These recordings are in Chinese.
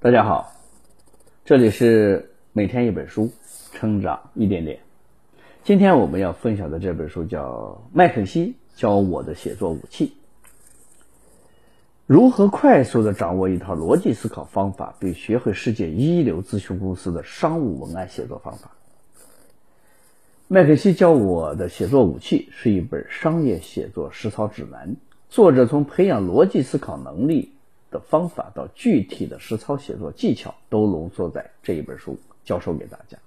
大家好，这里是每天一本书，成长一点点。今天我们要分享的这本书叫《麦肯锡教我的写作武器》，如何快速的掌握一套逻辑思考方法，并学会世界一流咨询公司的商务文案写作方法。麦肯锡教我的写作武器是一本商业写作实操指南，作者从培养逻辑思考能力。的方法到具体的实操写作技巧，都浓缩在这一本书教授给大家。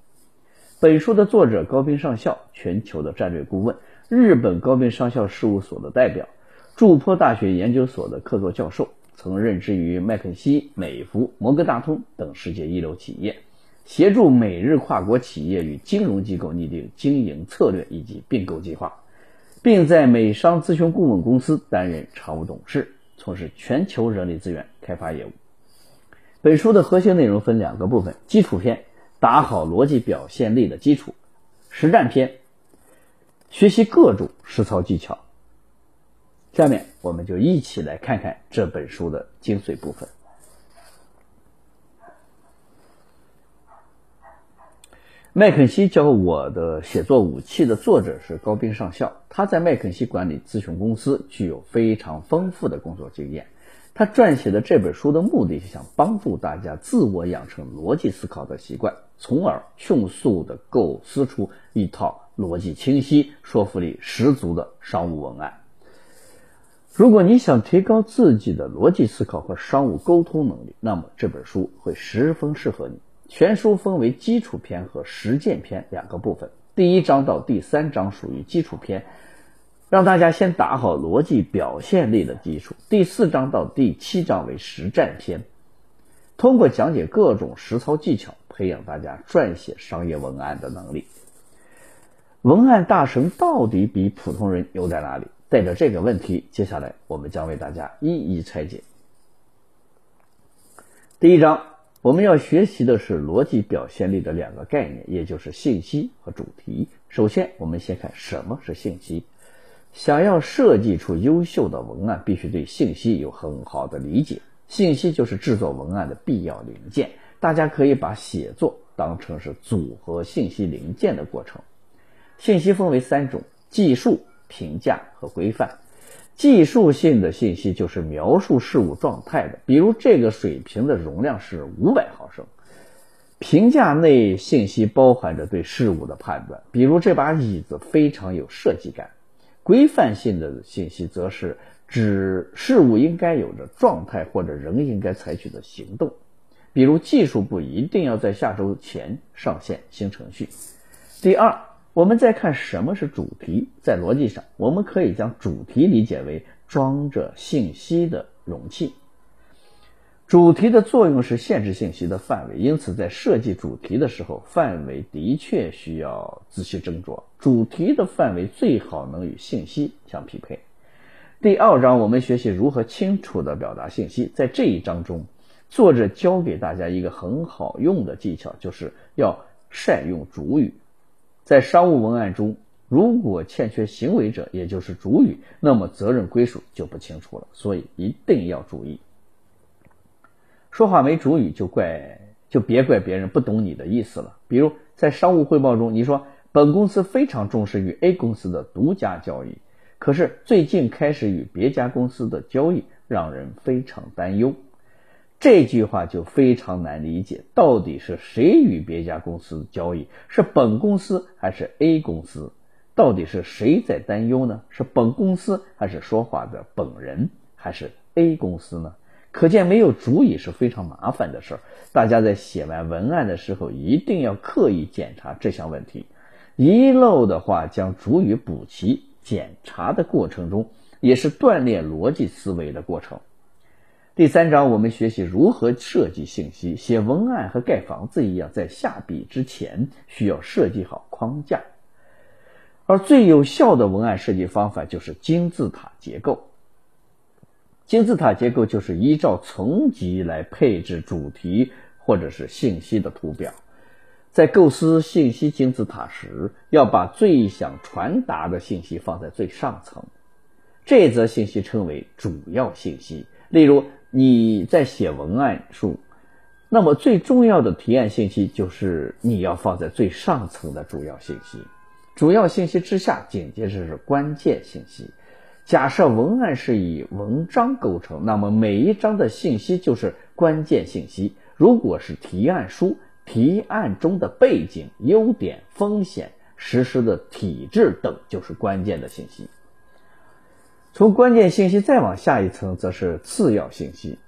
本书的作者高斌上校，全球的战略顾问，日本高斌上校事务所的代表，筑波大学研究所的客座教授，曾任职于麦肯锡、美孚、摩根大通等世界一流企业，协助美日跨国企业与金融机构拟定经营策略以及并购计划，并在美商咨询顾问公司担任常务董事。从事全球人力资源开发业务。本书的核心内容分两个部分：基础篇，打好逻辑表现力的基础；实战篇，学习各种实操技巧。下面我们就一起来看看这本书的精髓部分。麦肯锡教我的写作武器的作者是高斌上校，他在麦肯锡管理咨询公司，具有非常丰富的工作经验。他撰写的这本书的目的是想帮助大家自我养成逻辑思考的习惯，从而迅速的构思出一套逻辑清晰、说服力十足的商务文案。如果你想提高自己的逻辑思考和商务沟通能力，那么这本书会十分适合你。全书分为基础篇和实践篇两个部分，第一章到第三章属于基础篇，让大家先打好逻辑表现力的基础；第四章到第七章为实战篇，通过讲解各种实操技巧，培养大家撰写商业文案的能力。文案大神到底比普通人牛在哪里？带着这个问题，接下来我们将为大家一一拆解。第一章。我们要学习的是逻辑表现力的两个概念，也就是信息和主题。首先，我们先看什么是信息。想要设计出优秀的文案，必须对信息有很好的理解。信息就是制作文案的必要零件。大家可以把写作当成是组合信息零件的过程。信息分为三种：技术、评价和规范。技术性的信息就是描述事物状态的，比如这个水瓶的容量是五百毫升。评价内信息包含着对事物的判断，比如这把椅子非常有设计感。规范性的信息则是指事物应该有着状态或者人应该采取的行动，比如技术部一定要在下周前上线新程序。第二。我们再看什么是主题，在逻辑上，我们可以将主题理解为装着信息的容器。主题的作用是限制信息的范围，因此在设计主题的时候，范围的确需要仔细斟酌。主题的范围最好能与信息相匹配。第二章我们学习如何清楚地表达信息，在这一章中，作者教给大家一个很好用的技巧，就是要善用主语。在商务文案中，如果欠缺行为者，也就是主语，那么责任归属就不清楚了。所以一定要注意，说话没主语就怪就别怪别人不懂你的意思了。比如在商务汇报中，你说本公司非常重视与 A 公司的独家交易，可是最近开始与别家公司的交易让人非常担忧。这句话就非常难理解，到底是谁与别家公司交易？是本公司还是 A 公司？到底是谁在担忧呢？是本公司还是说话的本人还是 A 公司呢？可见没有主语是非常麻烦的事儿。大家在写完文案的时候，一定要刻意检查这项问题，遗漏的话将主语补齐。检查的过程中，也是锻炼逻辑思维的过程。第三章，我们学习如何设计信息。写文案和盖房子一样，在下笔之前需要设计好框架。而最有效的文案设计方法就是金字塔结构。金字塔结构就是依照层级来配置主题或者是信息的图表。在构思信息金字塔时，要把最想传达的信息放在最上层，这则信息称为主要信息。例如。你在写文案书，那么最重要的提案信息就是你要放在最上层的主要信息，主要信息之下紧接着是关键信息。假设文案是以文章构成，那么每一章的信息就是关键信息。如果是提案书，提案中的背景、优点、风险、实施的体制等就是关键的信息。从关键信息再往下一层，则是次要信息。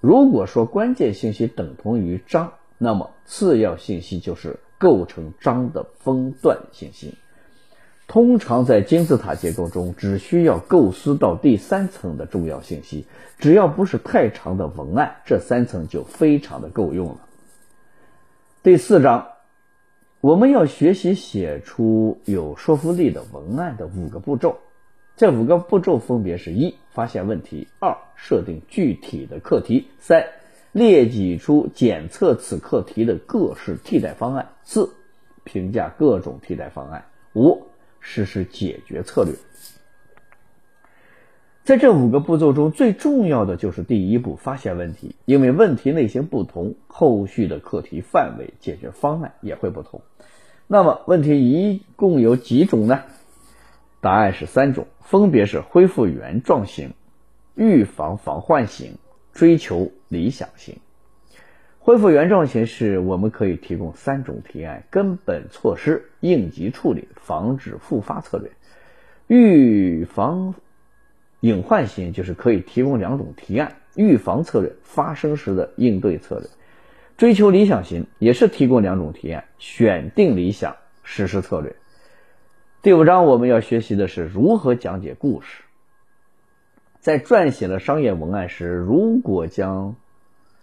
如果说关键信息等同于章，那么次要信息就是构成章的分段信息。通常在金字塔结构中，只需要构思到第三层的重要信息，只要不是太长的文案，这三层就非常的够用了。第四章，我们要学习写出有说服力的文案的五个步骤。这五个步骤分别是：一、发现问题；二、设定具体的课题；三、列举出检测此课题的各式替代方案；四、评价各种替代方案；五、实施解决策略。在这五个步骤中，最重要的就是第一步，发现问题。因为问题类型不同，后续的课题范围、解决方案也会不同。那么，问题一共有几种呢？答案是三种，分别是恢复原状型、预防防患型、追求理想型。恢复原状型是我们可以提供三种提案：根本措施、应急处理、防止复发策略。预防隐患型就是可以提供两种提案：预防策略、发生时的应对策略。追求理想型也是提供两种提案：选定理想、实施策略。第五章我们要学习的是如何讲解故事。在撰写了商业文案时，如果将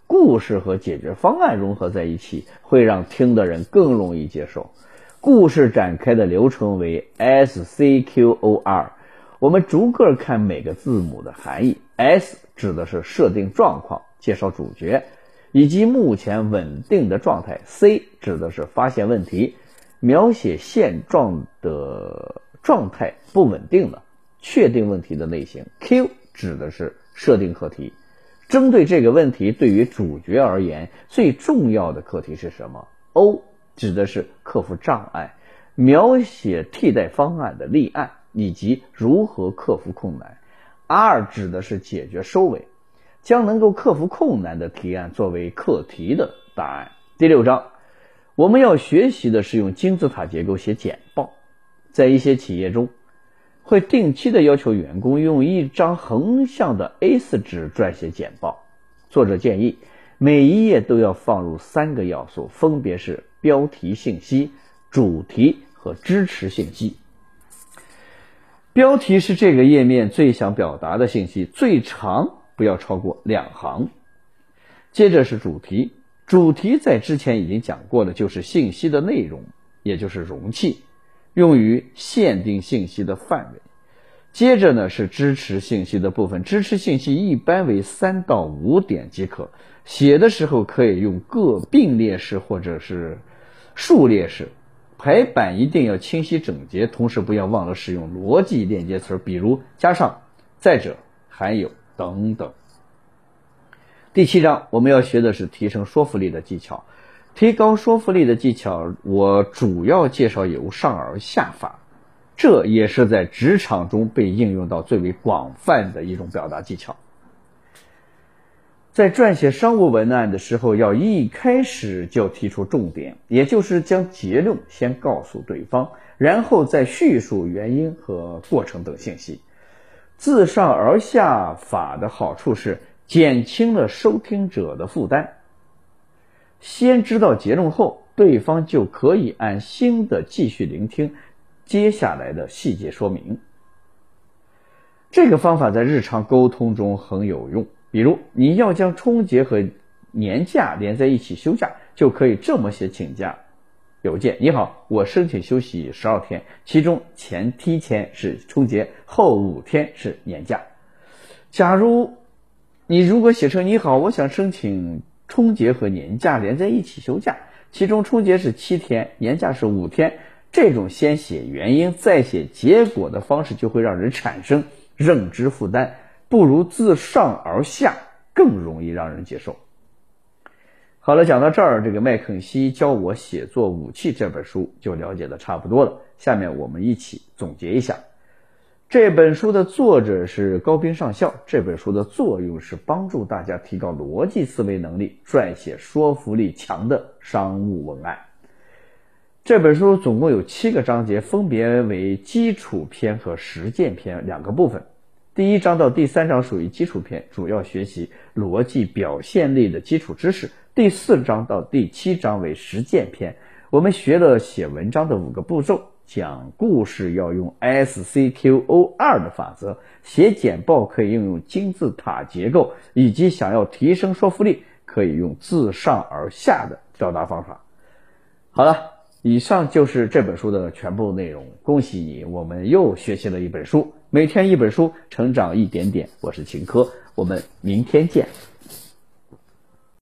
故事和解决方案融合在一起，会让听的人更容易接受。故事展开的流程为 S C Q O R，我们逐个看每个字母的含义。S 指的是设定状况，介绍主角以及目前稳定的状态。C 指的是发现问题。描写现状的状态不稳定了，确定问题的类型。Q 指的是设定课题，针对这个问题，对于主角而言，最重要的课题是什么？O 指的是克服障碍，描写替代方案的立案以及如何克服困难。R 指的是解决收尾，将能够克服困难的提案作为课题的答案。第六章。我们要学习的是用金字塔结构写简报，在一些企业中，会定期的要求员工用一张横向的 A4 纸撰写简报。作者建议每一页都要放入三个要素，分别是标题信息、主题和支持信息。标题是这个页面最想表达的信息，最长不要超过两行。接着是主题。主题在之前已经讲过了，就是信息的内容，也就是容器，用于限定信息的范围。接着呢是支持信息的部分，支持信息一般为三到五点即可。写的时候可以用各并列式或者是数列式，排版一定要清晰整洁，同时不要忘了使用逻辑链接词，比如加上、再者、还有等等。第七章我们要学的是提升说服力的技巧，提高说服力的技巧，我主要介绍由上而下法，这也是在职场中被应用到最为广泛的一种表达技巧。在撰写商务文案的时候，要一开始就提出重点，也就是将结论先告诉对方，然后再叙述原因和过程等信息。自上而下法的好处是。减轻了收听者的负担。先知道结论后，对方就可以按心的继续聆听接下来的细节说明。这个方法在日常沟通中很有用。比如，你要将春节和年假连在一起休假，就可以这么写请假邮件：你好，我申请休息十二天，其中前七天是春节，后五天是年假。假如你如果写成你好，我想申请春节和年假连在一起休假，其中春节是七天，年假是五天，这种先写原因再写结果的方式就会让人产生认知负担，不如自上而下更容易让人接受。好了，讲到这儿，这个麦肯锡教我写作武器这本书就了解的差不多了。下面我们一起总结一下，这本书的作者是高斌上校。这本书的作用是帮助大家提高逻辑思维能力，撰写说服力强的商务文案。这本书总共有七个章节，分别为基础篇和实践篇两个部分。第一章到第三章属于基础篇，主要学习逻辑表现力的基础知识。第四章到第七章为实践篇，我们学了写文章的五个步骤：讲故事要用 S C Q O 二的法则，写简报可以应用金字塔结构，以及想要提升说服力，可以用自上而下的表达方法。好了，以上就是这本书的全部内容。恭喜你，我们又学习了一本书，每天一本书，成长一点点。我是秦科，我们明天见。